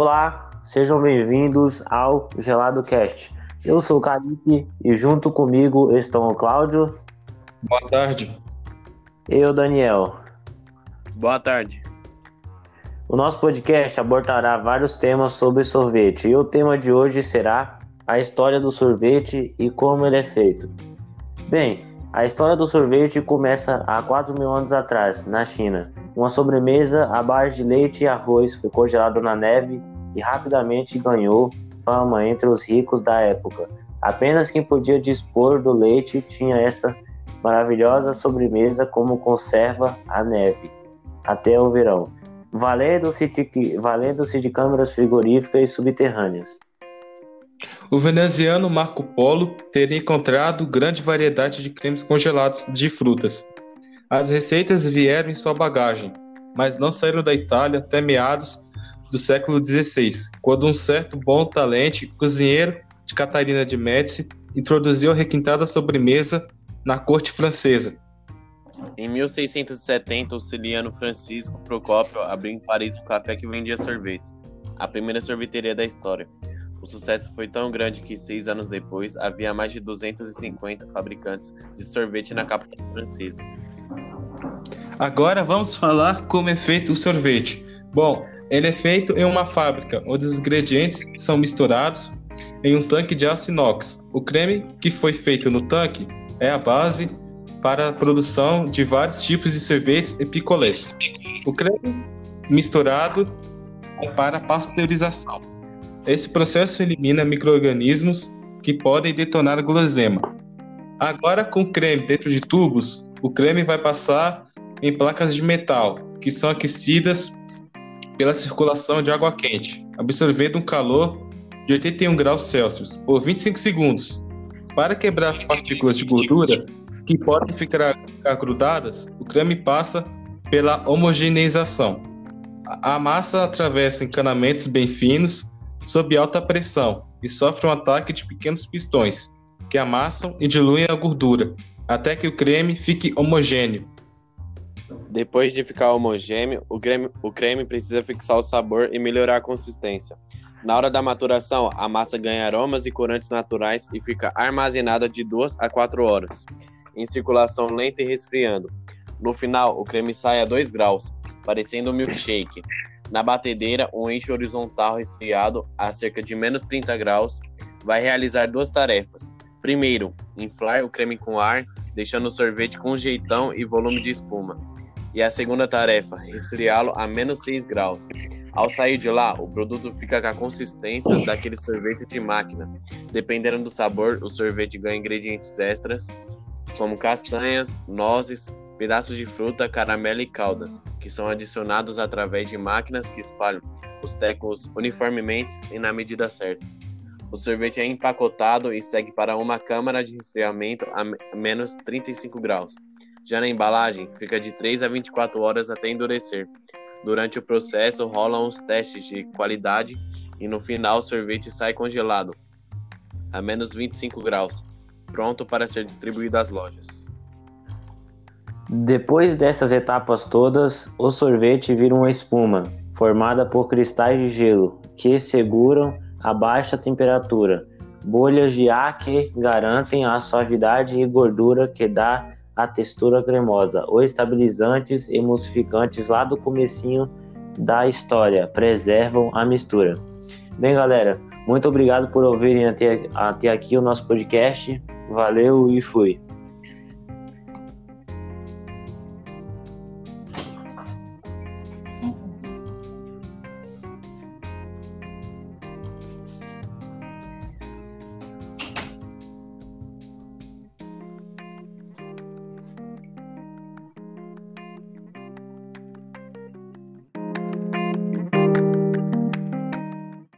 Olá, sejam bem-vindos ao Gelado Cast. Eu sou o Calipe e junto comigo estão o Cláudio. Boa tarde. E o Daniel. Boa tarde. O nosso podcast abordará vários temas sobre sorvete e o tema de hoje será a história do sorvete e como ele é feito. Bem, a história do sorvete começa há 4 mil anos atrás, na China. Uma sobremesa à base de leite e arroz foi congelada na neve e rapidamente ganhou fama entre os ricos da época. Apenas quem podia dispor do leite tinha essa maravilhosa sobremesa como conserva a neve até o verão, valendo-se de, valendo de câmeras frigoríficas e subterrâneas. O veneziano Marco Polo teria encontrado grande variedade de cremes congelados de frutas. As receitas vieram em sua bagagem, mas não saíram da Itália até meados do século XVI, quando um certo bom talento cozinheiro de Catarina de Médici introduziu a requintada sobremesa na corte francesa. Em 1670, o siciliano Francisco Procópio abriu em Paris um café que vendia sorvetes, a primeira sorveteria da história. O sucesso foi tão grande que, seis anos depois, havia mais de 250 fabricantes de sorvete na capital francesa. Agora vamos falar como é feito o sorvete. Bom, ele é feito em uma fábrica, onde os ingredientes são misturados em um tanque de aço inox. O creme que foi feito no tanque é a base para a produção de vários tipos de sorvetes e picolés. O creme misturado é para pasteurização. Esse processo elimina microrganismos que podem detonar a gulosema. Agora, com o creme dentro de tubos, o creme vai passar em placas de metal, que são aquecidas pela circulação de água quente, absorvendo um calor de 81 graus Celsius por 25 segundos. Para quebrar as partículas de gordura que podem ficar grudadas, o creme passa pela homogeneização. A massa atravessa encanamentos bem finos sob alta pressão e sofre um ataque de pequenos pistões que amassam e diluem a gordura até que o creme fique homogêneo. Depois de ficar homogêneo, o creme, o creme precisa fixar o sabor e melhorar a consistência. Na hora da maturação, a massa ganha aromas e corantes naturais e fica armazenada de 2 a 4 horas em circulação lenta e resfriando. No final, o creme sai a 2 graus, parecendo um milkshake. Na batedeira, um eixo horizontal resfriado a cerca de menos 30 graus vai realizar duas tarefas. Primeiro, inflar o creme com ar, deixando o sorvete com jeitão e volume de espuma. E a segunda tarefa, resfriá-lo a menos 6 graus. Ao sair de lá, o produto fica com a consistência daquele sorvete de máquina. Dependendo do sabor, o sorvete ganha ingredientes extras como castanhas, nozes, pedaços de fruta, caramelo e caldas, que são adicionados através de máquinas que espalham os tecos uniformemente e na medida certa. O sorvete é empacotado e segue para uma câmara de resfriamento a menos 35 graus. Já na embalagem, fica de 3 a 24 horas até endurecer. Durante o processo, rolam os testes de qualidade e no final o sorvete sai congelado a menos 25 graus pronto para ser distribuído às lojas. Depois dessas etapas todas, o sorvete vira uma espuma, formada por cristais de gelo, que seguram a baixa temperatura, bolhas de ar que garantem a suavidade e gordura que dá a textura cremosa, os estabilizantes e emulsificantes lá do comecinho da história preservam a mistura. Bem, galera, muito obrigado por ouvirem até, até aqui o nosso podcast. Valeu e fui.